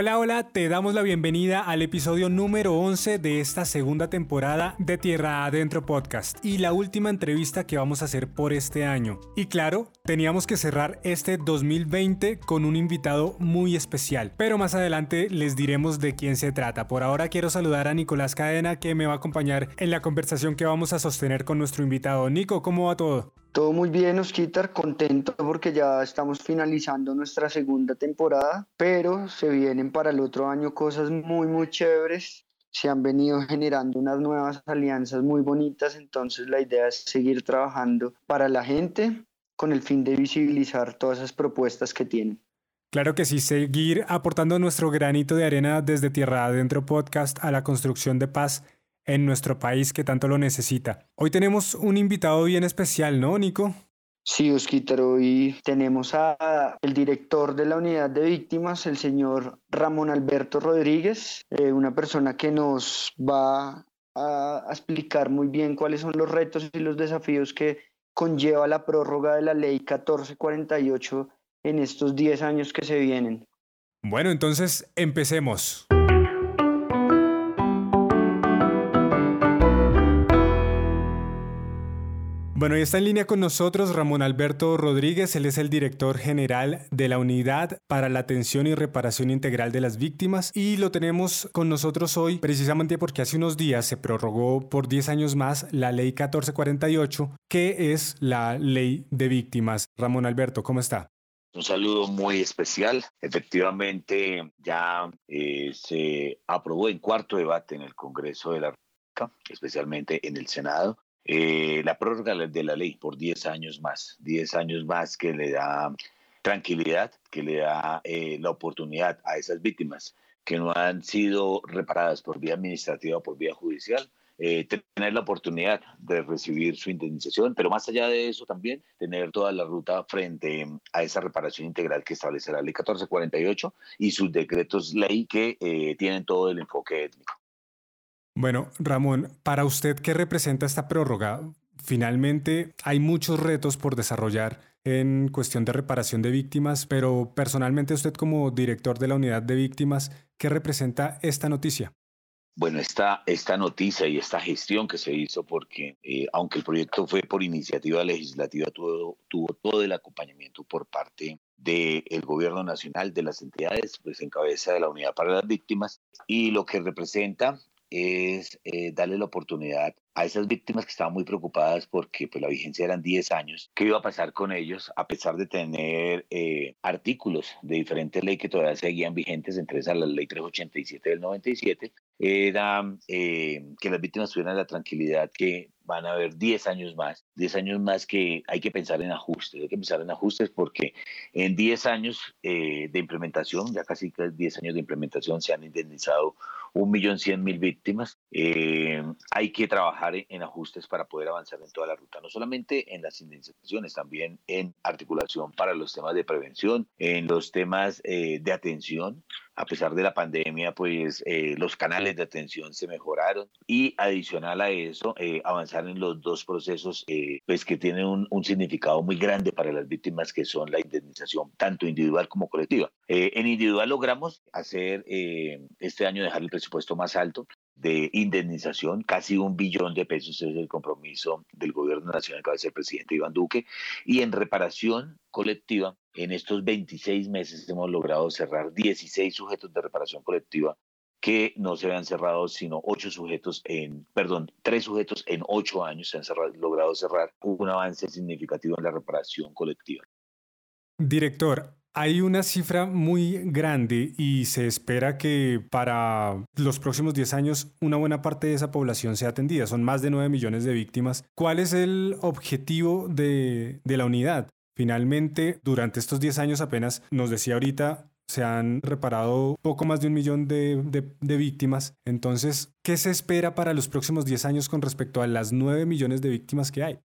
Hola, hola, te damos la bienvenida al episodio número 11 de esta segunda temporada de Tierra Adentro Podcast y la última entrevista que vamos a hacer por este año. Y claro, teníamos que cerrar este 2020 con un invitado muy especial, pero más adelante les diremos de quién se trata. Por ahora quiero saludar a Nicolás Cadena que me va a acompañar en la conversación que vamos a sostener con nuestro invitado. Nico, ¿cómo va todo? Todo muy bien, Osquitar, contento porque ya estamos finalizando nuestra segunda temporada, pero se vienen para el otro año cosas muy, muy chéveres. Se han venido generando unas nuevas alianzas muy bonitas, entonces la idea es seguir trabajando para la gente con el fin de visibilizar todas esas propuestas que tienen. Claro que sí, seguir aportando nuestro granito de arena desde Tierra Adentro Podcast a la construcción de paz en nuestro país que tanto lo necesita. Hoy tenemos un invitado bien especial, ¿no, Nico? Sí, Osquitar, hoy tenemos a el director de la unidad de víctimas, el señor Ramón Alberto Rodríguez, eh, una persona que nos va a, a explicar muy bien cuáles son los retos y los desafíos que conlleva la prórroga de la ley 1448 en estos 10 años que se vienen. Bueno, entonces empecemos. Bueno, y está en línea con nosotros Ramón Alberto Rodríguez, él es el director general de la Unidad para la Atención y Reparación Integral de las Víctimas y lo tenemos con nosotros hoy precisamente porque hace unos días se prorrogó por 10 años más la ley 1448, que es la ley de víctimas. Ramón Alberto, ¿cómo está? Un saludo muy especial. Efectivamente, ya eh, se aprobó en cuarto debate en el Congreso de la República, especialmente en el Senado, eh, la prórroga de la ley por 10 años más, 10 años más que le da tranquilidad, que le da eh, la oportunidad a esas víctimas que no han sido reparadas por vía administrativa o por vía judicial, eh, tener la oportunidad de recibir su indemnización, pero más allá de eso también tener toda la ruta frente a esa reparación integral que establece la ley 1448 y sus decretos ley que tienen todo el enfoque étnico. Bueno, Ramón, para usted, ¿qué representa esta prórroga? Finalmente, hay muchos retos por desarrollar en cuestión de reparación de víctimas, pero personalmente usted como director de la unidad de víctimas, ¿qué representa esta noticia? Bueno, esta, esta noticia y esta gestión que se hizo, porque eh, aunque el proyecto fue por iniciativa legislativa, tuvo, todo el acompañamiento por parte del gobierno nacional, de las entidades, pues en cabeza de la unidad para las víctimas, y lo que representa es eh, darle la oportunidad a esas víctimas que estaban muy preocupadas porque pues, la vigencia eran 10 años. ¿Qué iba a pasar con ellos a pesar de tener eh, artículos de diferentes leyes que todavía seguían vigentes, entre esas la ley 387 del 97? Era eh, que las víctimas tuvieran la tranquilidad que van a haber 10 años más, 10 años más que hay que pensar en ajustes, hay que pensar en ajustes porque en 10 años de implementación, ya casi 10 años de implementación, se han indemnizado un millón cien mil víctimas. Eh, hay que trabajar en, ajustes para poder avanzar en toda la ruta, no solamente en las indemnizaciones, también en articulación para los temas de prevención, en los temas eh, de atención. A pesar de la pandemia, pues eh, los canales de atención se mejoraron y adicional a eso, avanzar en los dos procesos pues que tienen un, un, significado muy grande para las víctimas, que son la indemnización tanto individual como colectiva. en individual logramos hacer este año dejar el presupuesto más alto de indemnización, casi un billón de pesos es el compromiso del gobierno nacional que va a ser el presidente Iván Duque, y en reparación colectiva, en estos 26 meses hemos logrado cerrar 16 sujetos de reparación colectiva que no se habían cerrado, sino ocho sujetos en, perdón, tres sujetos en ocho años se han logrado cerrar. un avance significativo en la reparación colectiva. Director, hay una cifra muy grande y se espera que para los próximos 10 años una buena parte de esa población sea atendida. Son más de 9 millones de víctimas. ¿Cuál es el objetivo de, la unidad? Finalmente, durante estos 10 años apenas, nos decía ahorita, se han reparado poco más de un millón de, de, víctimas. Entonces, ¿qué se espera para los próximos 10 años con respecto a las 9 millones de víctimas que hay?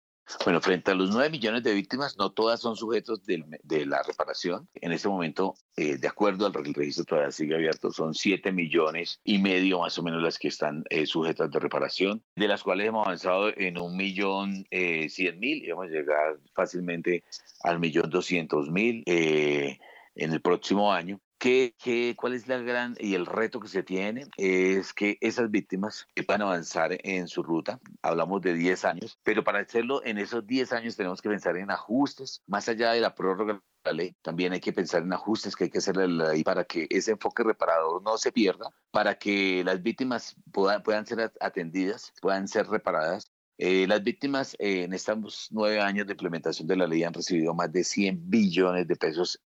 Bueno, frente a los 9 millones de víctimas, no todas son sujetos de, la reparación. En este momento, eh, de acuerdo al registro todavía sigue abierto, son 7 millones y medio más o menos las que están eh, sujetas de reparación, de las cuales hemos avanzado en un millón eh, cien mil. Y vamos a llegar fácilmente al millón doscientos mil en el próximo año ¿Qué, qué, cuál es la gran y el reto que se tiene? Es que esas víctimas puedan avanzar en su ruta. Hablamos de 10 años, pero para hacerlo en esos 10 años tenemos que pensar en ajustes, más allá de la prórroga la ley, también hay que pensar en ajustes que hay que hacerle la ley para que ese enfoque reparador no se pierda, para que las víctimas puedan, puedan ser atendidas, puedan ser reparadas eh, las víctimas eh, en estos nueve años de implementación de la ley han recibido más de 100 billones de pesos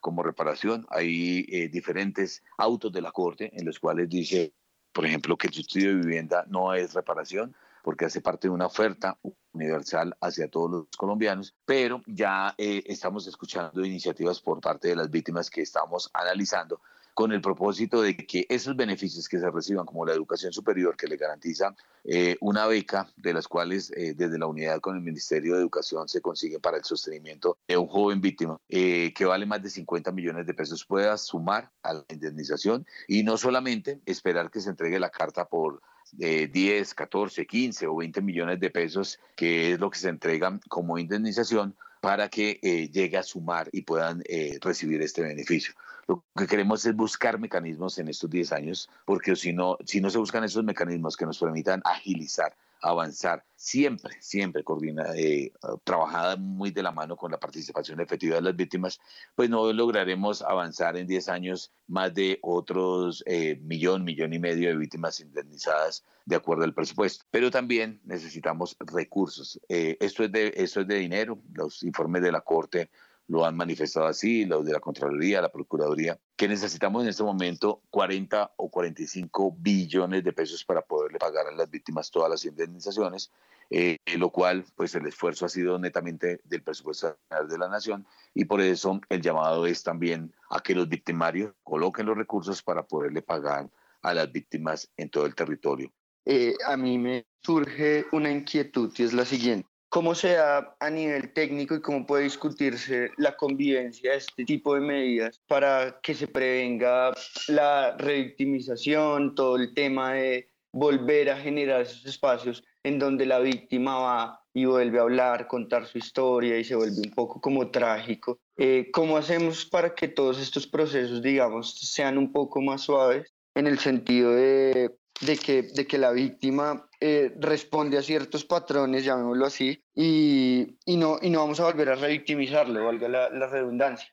como reparación. Hay eh, diferentes autos de la Corte en los cuales dice, por ejemplo, que el subsidio de vivienda no es reparación porque hace parte de una oferta universal hacia todos los colombianos, pero ya eh, estamos escuchando iniciativas por parte de las víctimas que estamos analizando con el propósito de que esos beneficios que se reciban, como la educación superior, que le garantiza eh, una beca, de las cuales eh, desde la unidad con el Ministerio de Educación se consigue para el sostenimiento de un joven víctima, eh, que vale más de 50 millones de pesos, pueda sumar a la indemnización y no solamente esperar que se entregue la carta por 10, 14, 15 o 20 millones de pesos, que es lo que se entrega como indemnización, para que llegue a sumar y puedan recibir este beneficio. Lo que queremos es buscar mecanismos en estos 10 años, porque si no, si no se buscan esos mecanismos que nos permitan agilizar, avanzar, siempre, siempre coordinada, eh, trabajada muy de la mano con la participación efectiva de las víctimas, pues no lograremos avanzar en 10 años más de otros eh, millón, millón y medio de víctimas indemnizadas de acuerdo al presupuesto. Pero también necesitamos recursos. Eh, esto, es de, esto es de dinero. Los informes de la Corte lo han manifestado así, los de la Contraloría, la Procuraduría, que necesitamos en este momento 40 o 45 billones de pesos para poderle pagar a las víctimas todas las indemnizaciones, eh, lo cual, pues el esfuerzo ha sido netamente del presupuesto de la Nación y por eso el llamado es también a que los victimarios coloquen los recursos para poderle pagar a las víctimas en todo el territorio. Eh, a mí me surge una inquietud y es la siguiente cómo se da a nivel técnico y cómo puede discutirse la convivencia de este tipo de medidas para que se prevenga la revictimización, todo el tema de volver a generar esos espacios en donde la víctima va y vuelve a hablar, contar su historia y se vuelve un poco como trágico. Eh, ¿Cómo hacemos para que todos estos procesos, digamos, sean un poco más suaves en el sentido de de que, de que la víctima eh, responde a ciertos patrones, llamémoslo así, y, y, no, y no vamos a volver a revictimizarlo, valga la, la redundancia.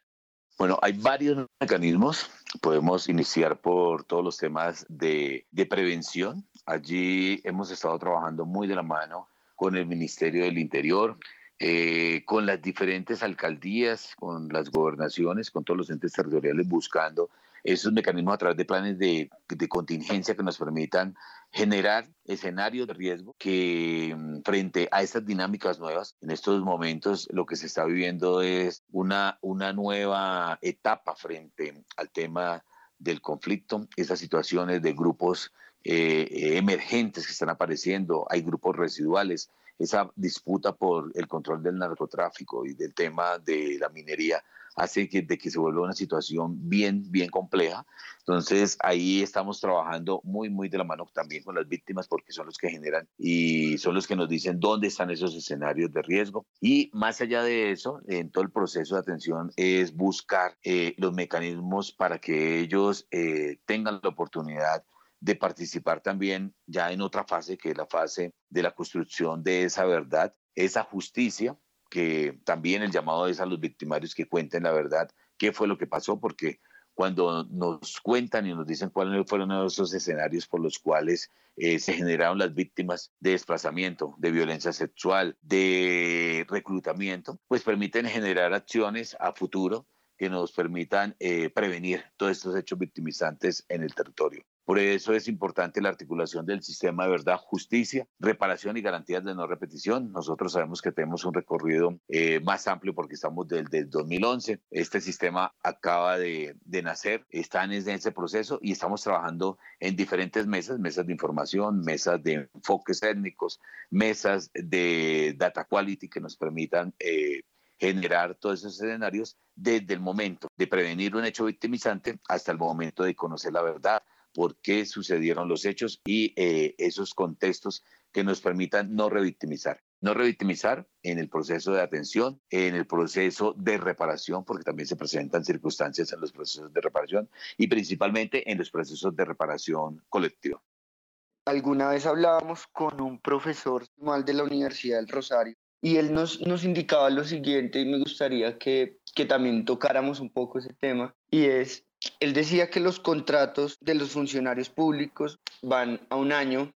Bueno, hay varios mecanismos. Podemos iniciar por todos los temas de, de, prevención. Allí hemos estado trabajando muy de la mano con el Ministerio del Interior, eh, con las diferentes alcaldías, con las gobernaciones, con todos los entes territoriales, buscando esos mecanismos a través de planes de, contingencia que nos permitan generar escenarios de riesgo que mm, frente a estas dinámicas nuevas, en estos momentos lo que se está viviendo es una, una nueva etapa frente al tema del conflicto, esas situaciones de grupos eh, emergentes que están apareciendo, hay grupos residuales, esa disputa por el control del narcotráfico y del tema de la minería hace que, de que se vuelva una situación bien, bien compleja. Entonces ahí estamos trabajando muy, muy de la mano también con las víctimas porque son los que generan y son los que nos dicen dónde están esos escenarios de riesgo. Y más allá de eso, en todo el proceso de atención es buscar eh, los mecanismos para que ellos eh, tengan la oportunidad de participar también ya en otra fase, que es la fase de la construcción de esa verdad, esa justicia que también el llamado es a los victimarios que cuenten la verdad, qué fue lo que pasó, porque cuando nos cuentan y nos dicen cuáles fueron esos escenarios por los cuales eh, se generaron las víctimas de desplazamiento, de violencia sexual, de reclutamiento, pues permiten generar acciones a futuro que nos permitan eh, prevenir todos estos hechos victimizantes en el territorio. Por eso es importante la articulación del sistema de verdad, justicia, reparación y garantías de no repetición. Nosotros sabemos que tenemos un recorrido eh, más amplio porque estamos desde el 2011. Este sistema acaba de, nacer, está en ese proceso y estamos trabajando en diferentes mesas, mesas de información, mesas de enfoques étnicos, mesas de data quality que nos permitan... Eh, generar todos esos escenarios desde el momento de prevenir un hecho victimizante hasta el momento de conocer la verdad, por qué sucedieron los hechos y eh, esos contextos que nos permitan no revictimizar. no revictimizar en el proceso de atención, en el proceso de reparación, porque también se presentan circunstancias en los procesos de reparación y principalmente en los procesos de reparación colectiva. Alguna vez hablábamos con un profesor de la Universidad del Rosario y él nos, nos indicaba lo siguiente y me gustaría que, que también tocáramos un poco ese tema y es él decía que los contratos de los funcionarios públicos van a un año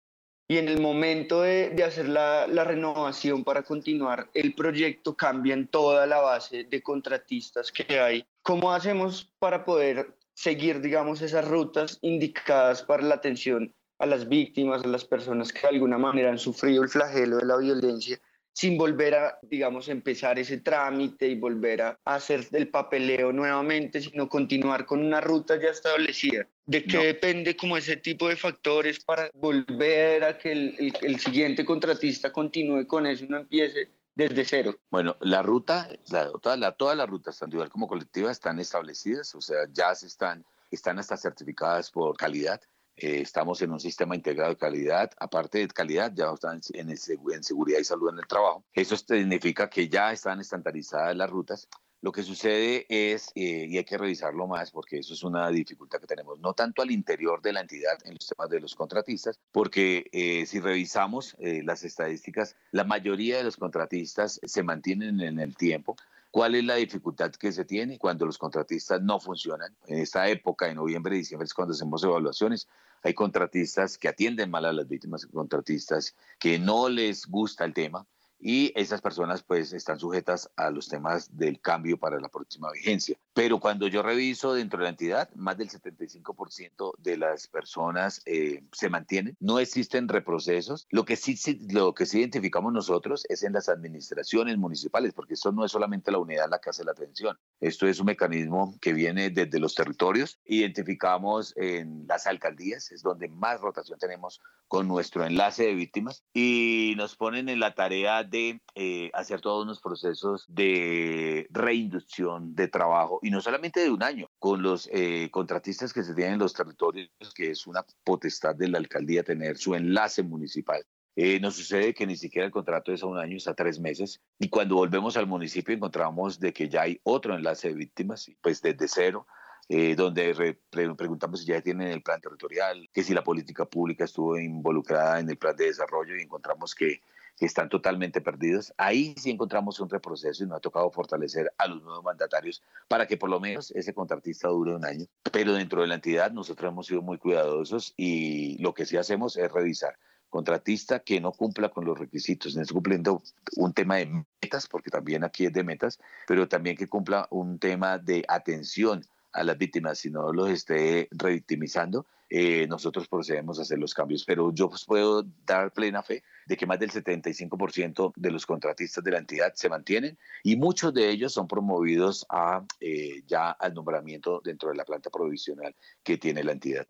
y en el momento de, de hacer la, la, renovación para continuar el proyecto cambian toda la base de contratistas que hay. ¿Cómo hacemos para poder seguir, digamos, esas rutas indicadas para la atención a las víctimas, a las personas que de alguna manera han sufrido el flagelo de la violencia sin volver a, digamos, empezar ese trámite y volver a hacer el papeleo nuevamente, sino continuar con una ruta ya establecida. ¿De qué depende como ese tipo de factores para volver a que el, el, siguiente contratista continúe con eso y no empiece desde cero? Bueno, la ruta, la, toda, la, todas las rutas, tanto individual como colectiva, están establecidas, o sea, ya se están, están hasta certificadas por calidad. Eh, estamos en un sistema integrado de calidad. Aparte de calidad, ya están en, en seguridad y salud en el trabajo. Eso significa que ya están estandarizadas las rutas. Lo que sucede es, eh, y hay que revisarlo más porque eso es una dificultad que tenemos, no tanto al interior de la entidad en los temas de los contratistas, porque eh, si revisamos las estadísticas, la mayoría de los contratistas se mantienen en el tiempo, ¿Cuál es la dificultad que se tiene cuando los contratistas no funcionan? En esta época, de noviembre y diciembre, es cuando hacemos evaluaciones. Hay contratistas que atienden mal a las víctimas, contratistas que no les gusta el tema y esas personas pues están sujetas a los temas del cambio para la próxima vigencia. Pero cuando yo reviso dentro de la entidad, más del 75% de las personas eh, se mantienen, no existen reprocesos. Lo que, sí, lo que sí identificamos nosotros es en las administraciones municipales, porque esto no es solamente la unidad la que hace la atención, esto es un mecanismo que viene desde los territorios. Identificamos en las alcaldías, es donde más rotación tenemos con nuestro enlace de víctimas y nos ponen en la tarea de eh, hacer todos unos procesos de reinducción de trabajo y no solamente de un año, con los eh, contratistas que se tienen en los territorios, que es una potestad de la alcaldía tener su enlace municipal. Eh, nos sucede que ni siquiera el contrato es a un año, es a tres meses. Y cuando volvemos al municipio encontramos de que ya hay otro enlace de víctimas, pues desde cero, eh, donde preguntamos si ya tienen el plan territorial, que si la política pública estuvo involucrada en el plan de desarrollo y encontramos que, que están totalmente perdidos. Ahí sí encontramos un reproceso y nos ha tocado fortalecer a los nuevos mandatarios para que por lo menos ese contratista dure un año. Pero dentro de la entidad nosotros hemos sido muy cuidadosos y lo que sí hacemos es revisar contratista que no cumpla con los requisitos, no cumpliendo un tema de metas, porque también aquí es de metas, pero también que cumpla un tema de atención a las víctimas, si no los esté revictimizando, eh, nosotros procedemos a hacer los cambios. Pero yo puedo dar plena fe de que más del 75% de los contratistas de la entidad se mantienen y muchos de ellos son promovidos a, eh, ya al nombramiento dentro de la planta provisional que tiene la entidad.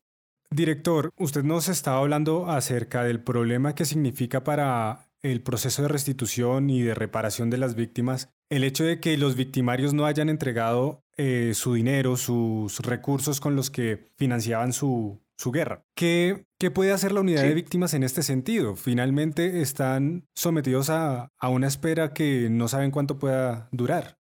Director, usted nos estaba hablando acerca del problema que significa para el proceso de restitución y de reparación de las víctimas el hecho de que los victimarios no hayan entregado eh, su dinero, sus recursos con los que financiaban su, su guerra. ¿Qué, ¿Qué, puede hacer la unidad de víctimas en este sentido? Finalmente están sometidos a, a una espera que no saben cuánto pueda durar.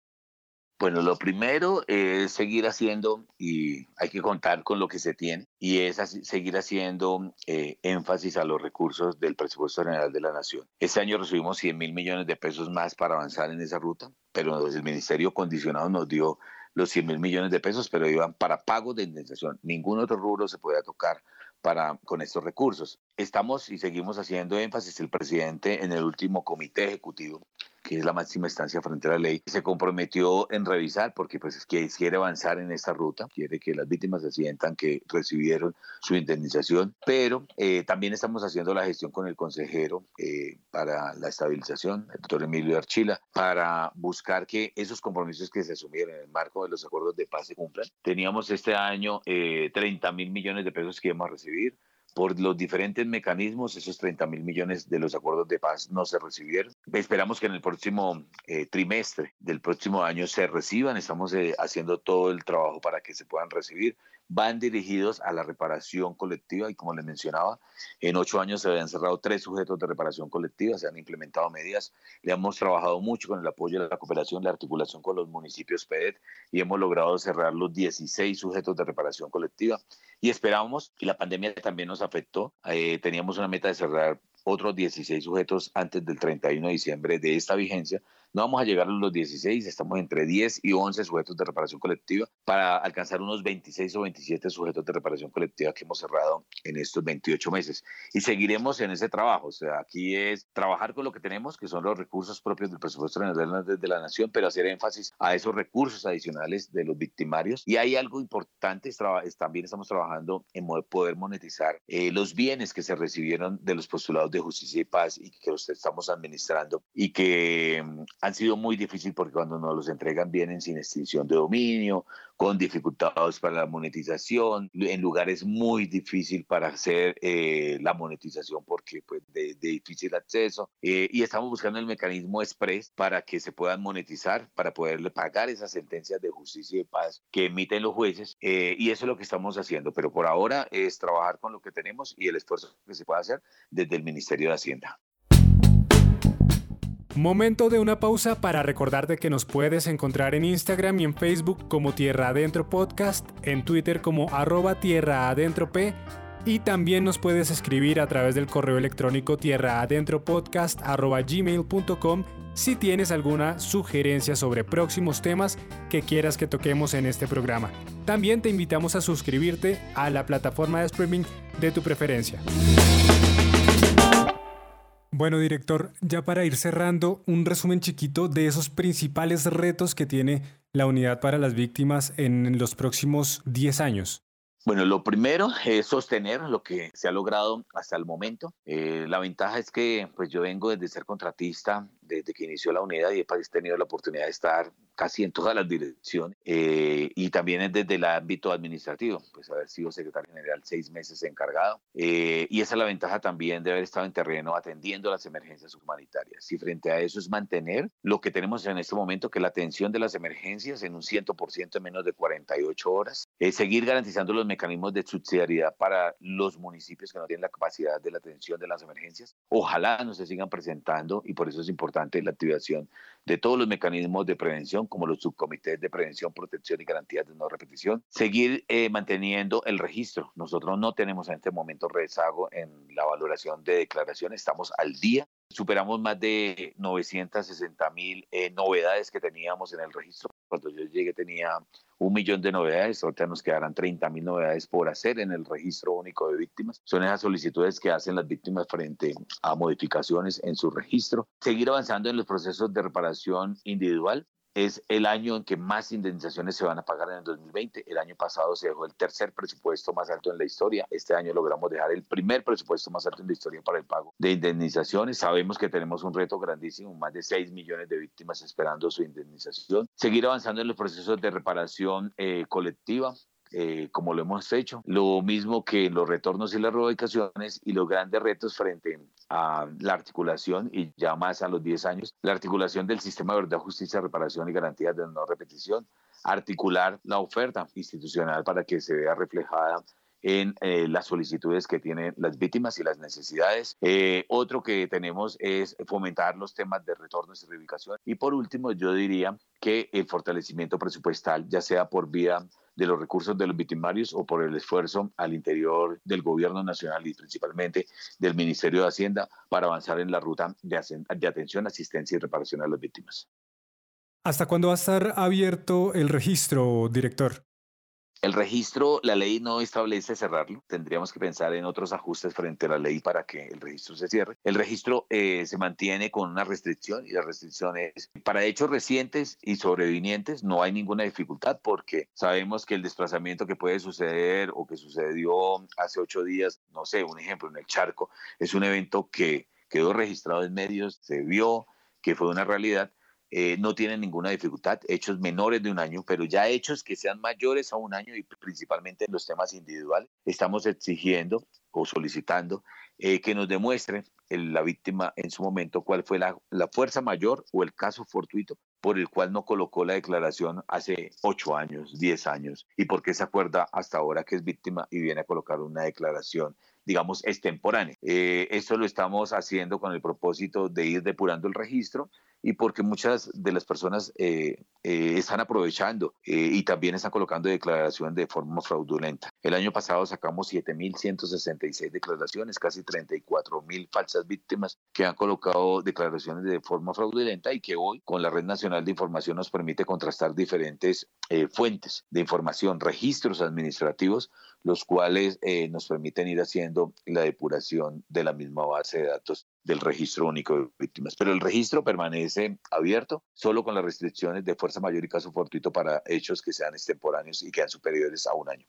Bueno, lo primero es seguir haciendo, y hay que contar con lo que se tiene, y es seguir haciendo eh, énfasis a los recursos del presupuesto general de la Nación. Este año recibimos 100 mil millones de pesos más para avanzar en esa ruta, pero el Ministerio Condicionado nos dio los 100 mil millones de pesos, pero iban para pago de indemnización. Ningún otro rubro se puede tocar para, con estos recursos. Estamos y seguimos haciendo énfasis. El presidente en el último comité ejecutivo que es la máxima instancia frente a la ley, se comprometió en revisar porque pues que quiere avanzar en esta ruta, quiere que las víctimas se sientan que recibieron su indemnización, pero eh, también estamos haciendo la gestión con el consejero eh, para la estabilización, el doctor Emilio Archila, para buscar que esos compromisos que se asumieron en el marco de los acuerdos de paz se cumplan. Teníamos este año 30 eh, mil millones de pesos que íbamos a recibir, por los diferentes mecanismos, esos 30 mil millones de los acuerdos de paz no se recibieron. Esperamos que en el próximo eh, trimestre del próximo año se reciban. Estamos eh, haciendo todo el trabajo para que se puedan recibir, van dirigidos a la reparación colectiva y como les mencionaba, en ocho años se habían cerrado tres sujetos de reparación colectiva, se han implementado medidas, le hemos trabajado mucho con el apoyo de la cooperación, la articulación con los municipios PEDET y hemos logrado cerrar los 16 sujetos de reparación colectiva. Y esperábamos, y la pandemia también nos afectó, eh, teníamos una meta de cerrar otros 16 sujetos antes del 31 de diciembre de esta vigencia, no vamos a llegar a los 16, estamos entre 10 y 11 sujetos de reparación colectiva para alcanzar unos 26 o 27 sujetos de reparación colectiva que hemos cerrado en estos 28 meses. Y seguiremos en ese trabajo. O sea, aquí es trabajar con lo que tenemos, que son los recursos propios del presupuesto de la Nación, pero hacer énfasis a esos recursos adicionales de los victimarios. Y hay algo importante, también estamos trabajando en poder monetizar eh, los bienes que se recibieron de los postulados de justicia y paz y que los estamos administrando y que han sido muy difíciles porque cuando nos los entregan vienen sin extinción de dominio, con dificultades para la monetización, en lugares muy difíciles para hacer eh, la monetización porque pues de, difícil acceso eh, y estamos buscando el mecanismo express para que se puedan monetizar, para poderle pagar esas sentencias de justicia y de paz que emiten los jueces eh, y eso es lo que estamos haciendo, pero por ahora es trabajar con lo que tenemos y el esfuerzo que se puede hacer desde el Ministerio de Hacienda. Momento de una pausa para recordarte que nos puedes encontrar en Instagram y en Facebook como Tierra Adentro Podcast, en Twitter como arroba Tierra Adentro P y también nos puedes escribir a través del correo electrónico tierraadentropodcast.gmail.com si tienes alguna sugerencia sobre próximos temas que quieras que toquemos en este programa. También te invitamos a suscribirte a la plataforma de streaming de tu preferencia. Bueno, director, ya para ir cerrando, un resumen chiquito de esos principales retos que tiene la unidad para las víctimas en los próximos 10 años. Bueno, lo primero es sostener lo que se ha logrado hasta el momento. Eh, la ventaja es que pues yo vengo desde ser contratista desde que inició la unidad y he tenido la oportunidad de estar casi en todas las direcciones eh, y también desde el ámbito administrativo, pues haber sido secretario general seis meses encargado eh, y esa es la ventaja también de haber estado en terreno atendiendo las emergencias humanitarias y frente a eso es mantener lo que tenemos en este momento que la atención de las emergencias en un 100% en menos de 48 horas, es seguir garantizando los mecanismos de subsidiariedad para los municipios que no tienen la capacidad de la atención de las emergencias, ojalá no se sigan presentando y por eso es importante la activación de todos los mecanismos de prevención, como los subcomités de prevención, protección y garantías de no repetición. Seguir eh, manteniendo el registro. Nosotros no tenemos en este momento rezago en la valoración de declaraciones, estamos al día. Superamos más de 960 mil eh, novedades que teníamos en el registro. Cuando yo llegué tenía un millón de novedades, ahorita nos quedarán 30 mil novedades por hacer en el registro único de víctimas. Son esas solicitudes que hacen las víctimas frente a modificaciones en su registro. Seguir avanzando en los procesos de reparación individual, es el año en que más indemnizaciones se van a pagar en el 2020. El año pasado se dejó el tercer presupuesto más alto en la historia. Este año logramos dejar el primer presupuesto más alto en la historia para el pago de indemnizaciones. Sabemos que tenemos un reto grandísimo, más de 6 millones de víctimas esperando su indemnización. Seguir avanzando en los procesos de reparación eh, colectiva. Eh, como lo hemos hecho. Lo mismo que los retornos y las reubicaciones y los grandes retos frente a la articulación, y ya más a los 10 años, la articulación del sistema de verdad, justicia, reparación y garantías de no repetición, articular la oferta institucional para que se vea reflejada en eh, las solicitudes que tienen las víctimas y las necesidades. Eh, otro que tenemos es fomentar los temas de retornos y reubicación. Y por último, yo diría que el fortalecimiento presupuestal, ya sea por vía de los recursos de los victimarios o por el esfuerzo al interior del gobierno nacional y principalmente del Ministerio de Hacienda para avanzar en la ruta de, atención, asistencia y reparación a las víctimas. ¿Hasta cuándo va a estar abierto el registro, director? El registro, la ley no establece cerrarlo. Tendríamos que pensar en otros ajustes frente a la ley para que el registro se cierre. El registro eh, se mantiene con una restricción y la restricción es para hechos recientes y sobrevinientes no hay ninguna dificultad porque sabemos que el desplazamiento que puede suceder o que sucedió hace ocho días, no sé, un ejemplo en el charco, es un evento que quedó registrado en medios, se vio que fue una realidad eh, no tienen ninguna dificultad, hechos menores de un año, pero ya hechos que sean mayores a un año y principalmente en los temas individuales, estamos exigiendo o solicitando eh, que nos demuestre la víctima en su momento cuál fue la, fuerza mayor o el caso fortuito por el cual no colocó la declaración hace ocho años, diez años, y por qué se acuerda hasta ahora que es víctima y viene a colocar una declaración digamos, extemporánea. Eh, esto lo estamos haciendo con el propósito de ir depurando el registro y porque muchas de las personas eh, eh, están aprovechando eh, y también están colocando declaraciones de forma fraudulenta. El año pasado sacamos 7.166 declaraciones, casi 34.000 falsas víctimas que han colocado declaraciones de forma fraudulenta y que hoy con la Red Nacional de Información nos permite contrastar diferentes fuentes de información, registros administrativos, los cuales nos permiten ir haciendo la depuración de la misma base de datos del registro único de víctimas. Pero el registro permanece abierto solo con las restricciones de fuerza mayor y caso fortuito para hechos que sean extemporáneos y que sean superiores a un año.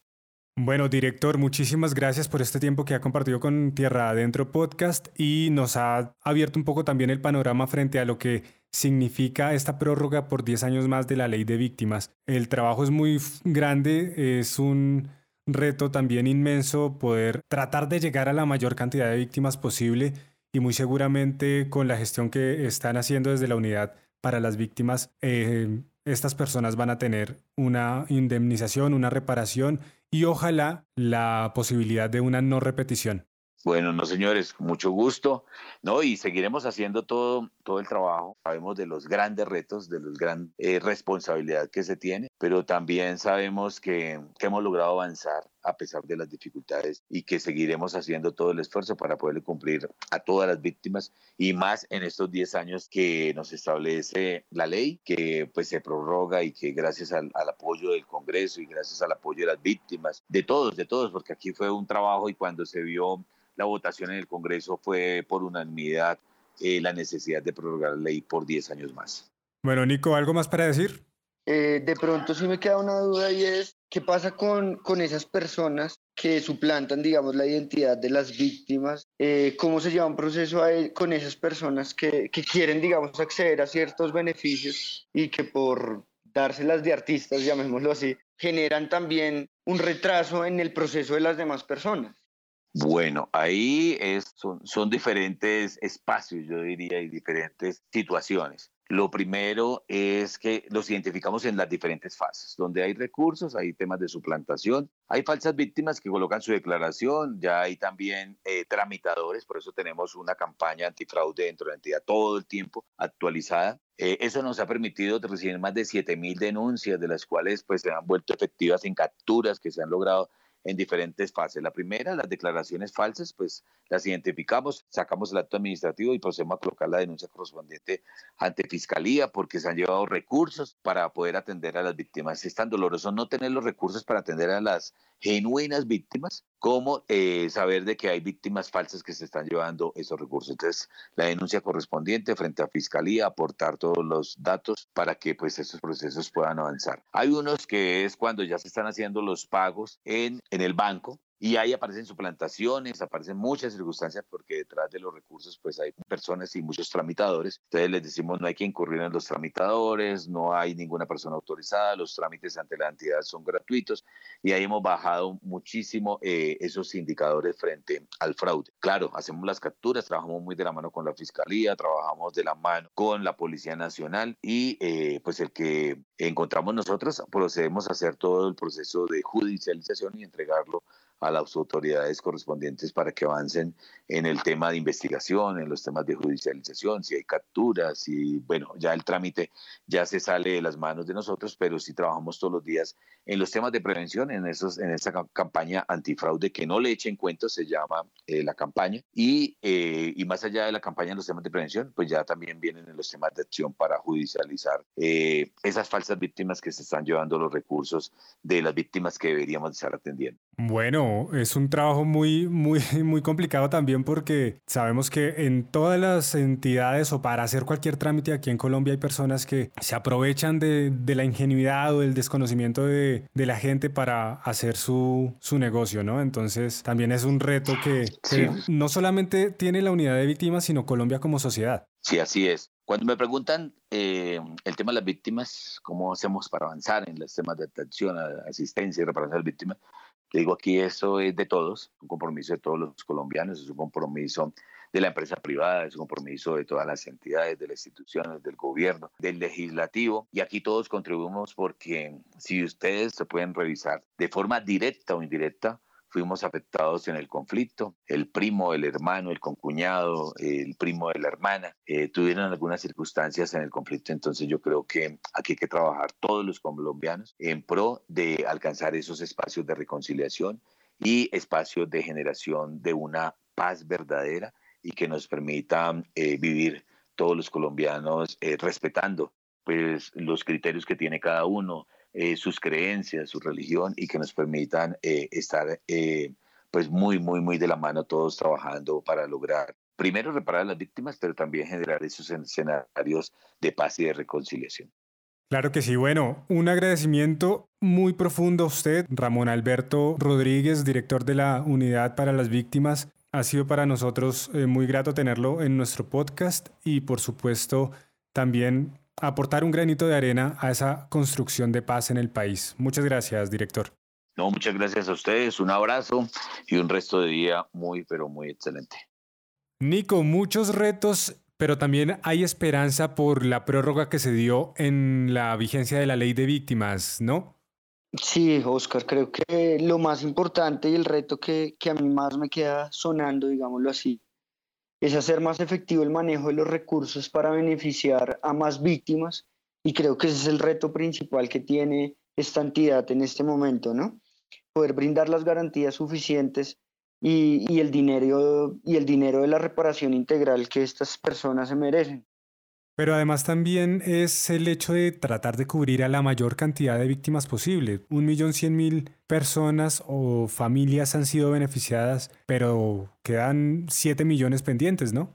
Bueno, director, muchísimas gracias por este tiempo que ha compartido con Tierra Adentro Podcast y nos ha abierto un poco también el panorama frente a lo que significa esta prórroga por 10 años más de la ley de víctimas. El trabajo es muy grande, es un reto también inmenso poder tratar de llegar a la mayor cantidad de víctimas posible y muy seguramente con la gestión que están haciendo desde la unidad para las víctimas, eh, estas personas van a tener una indemnización, una reparación y ojalá la posibilidad de una no repetición. Bueno, no señores, mucho gusto, ¿no? Y seguiremos haciendo todo, todo el trabajo. Sabemos de los grandes retos, de la gran eh, responsabilidad que se tiene, pero también sabemos que, que, hemos logrado avanzar a pesar de las dificultades y que seguiremos haciendo todo el esfuerzo para poder cumplir a todas las víctimas y más en estos 10 años que nos establece la ley, que pues se prorroga y que gracias al, al apoyo del Congreso y gracias al apoyo de las víctimas, de todos, de todos, porque aquí fue un trabajo y cuando se vio la votación en el Congreso fue por unanimidad eh, la necesidad de prorrogar la ley por 10 años más. Bueno, Nico, ¿algo más para decir? Eh, de pronto sí me queda una duda y es, ¿qué pasa con, con esas personas que suplantan, digamos, la identidad de las víctimas? Eh, ¿Cómo se lleva un proceso con esas personas que, que quieren, digamos, acceder a ciertos beneficios y que por dárselas de artistas, llamémoslo así, generan también un retraso en el proceso de las demás personas? Bueno, ahí es, son, son diferentes espacios, yo diría, y diferentes situaciones. Lo primero es que los identificamos en las diferentes fases, donde hay recursos, hay temas de suplantación, hay falsas víctimas que colocan su declaración, ya hay también eh, tramitadores, por eso tenemos una campaña antifraude dentro de la entidad todo el tiempo actualizada. Eh, eso nos ha permitido recibir más de 7.000 denuncias, de las cuales pues se han vuelto efectivas en capturas que se han logrado en diferentes fases. La primera, las declaraciones falsas, pues las identificamos, sacamos el acto administrativo y procedemos a colocar la denuncia correspondiente ante Fiscalía porque se han llevado recursos para poder atender a las víctimas. Es tan doloroso no tener los recursos para atender a las genuinas víctimas como eh, saber de que hay víctimas falsas que se están llevando esos recursos. Entonces, la denuncia correspondiente frente a Fiscalía, aportar todos los datos para que pues estos procesos puedan avanzar. Hay unos que es cuando ya se están haciendo los pagos en, en el banco, y ahí aparecen suplantaciones, aparecen muchas circunstancias porque detrás de los recursos pues hay personas y muchos tramitadores. Entonces les decimos no hay que incurrir en los tramitadores, no hay ninguna persona autorizada, los trámites ante la entidad son gratuitos y ahí hemos bajado muchísimo eh, esos indicadores frente al fraude. Claro, hacemos las capturas, trabajamos muy de la mano con la Fiscalía, trabajamos de la mano con la Policía Nacional y eh, pues el que encontramos nosotros procedemos a hacer todo el proceso de judicialización y entregarlo a las autoridades correspondientes para que avancen en el tema de investigación, en los temas de judicialización, si hay capturas, y bueno, ya el trámite ya se sale de las manos de nosotros, pero sí trabajamos todos los días en los temas de prevención, en, esos, en esa campaña antifraude que no le echen cuento, se llama eh, la campaña, y, eh, y más allá de la campaña en los temas de prevención, pues ya también vienen en los temas de acción para judicializar eh, esas falsas víctimas que se están llevando los recursos de las víctimas que deberíamos estar atendiendo. Bueno, es un trabajo muy, muy, muy complicado también porque sabemos que en todas las entidades o para hacer cualquier trámite aquí en Colombia hay personas que se aprovechan de, la ingenuidad o del desconocimiento de, la gente para hacer su, negocio, ¿no? Entonces también es un reto que, no solamente tiene la unidad de víctimas, sino Colombia como sociedad. Sí, así es. Cuando me preguntan eh, el tema de las víctimas, cómo hacemos para avanzar en los temas de atención, asistencia y reparación de las víctimas, digo aquí, esto es de todos, un compromiso de todos los colombianos, es un compromiso de la empresa privada, es un compromiso de todas las entidades, de las instituciones, del gobierno, del legislativo. Y aquí todos contribuimos porque si ustedes se pueden revisar de forma directa o indirecta, fuimos afectados en el conflicto. El primo, el hermano, el concuñado, el primo de la hermana eh, tuvieron algunas circunstancias en el conflicto. Entonces yo creo que aquí hay que trabajar todos los colombianos en pro de alcanzar esos espacios de reconciliación y espacios de generación de una paz verdadera y que nos permita eh, vivir todos los colombianos eh, respetando pues los criterios que tiene cada uno, eh, sus creencias, su religión y que nos permitan eh, estar eh, pues muy, muy, muy de la mano todos trabajando para lograr primero reparar a las víctimas, pero también generar esos escenarios de paz y de reconciliación. Claro que sí. Bueno, un agradecimiento muy profundo a usted, Ramón Alberto Rodríguez, director de la Unidad para las Víctimas. Ha sido para nosotros muy grato tenerlo en nuestro podcast y por supuesto también aportar un granito de arena a esa construcción de paz en el país. Muchas gracias, director. No, muchas gracias a ustedes, un abrazo y un resto de día muy, pero muy excelente. Nico, muchos retos, pero también hay esperanza por la prórroga que se dio en la vigencia de la ley de víctimas, ¿no? Sí, Oscar, creo que lo más importante y el reto que, que a mí más me queda sonando, digámoslo así, es hacer más efectivo el manejo de los recursos para beneficiar a más víctimas y creo que ese es el reto principal que tiene esta entidad en este momento, ¿no? Poder brindar las garantías suficientes y, el dinero, y el dinero de la reparación integral que estas personas se merecen. Pero además también es el hecho de tratar de cubrir a la mayor cantidad de víctimas posible. Un millón cien mil personas o familias han sido beneficiadas, pero quedan siete millones pendientes, ¿no?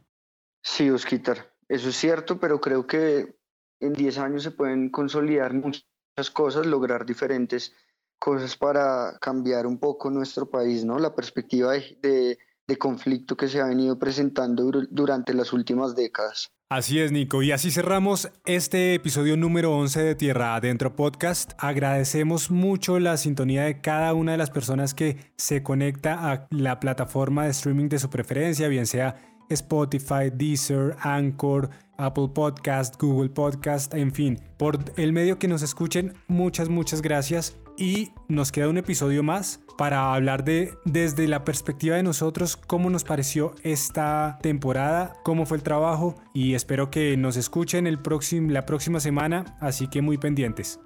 Sí, Osquitar, eso es cierto, pero creo que en diez años se pueden consolidar muchas cosas, lograr diferentes cosas para cambiar un poco nuestro país, ¿no? La perspectiva de, de, de conflicto que se ha venido presentando durante las últimas décadas. Así es, Nico. Y así cerramos este episodio número 11 de Tierra Adentro Podcast. Agradecemos mucho la sintonía de cada una de las personas que se conecta a la plataforma de streaming de su preferencia, bien sea Spotify, Deezer, Anchor, Apple Podcast, Google Podcast, en fin, por el medio que nos escuchen, muchas, muchas gracias. Y nos queda un episodio más para hablar de desde la perspectiva de nosotros cómo nos pareció esta temporada, cómo fue el trabajo y espero que nos escuchen el próximo, la próxima semana, así que muy pendientes.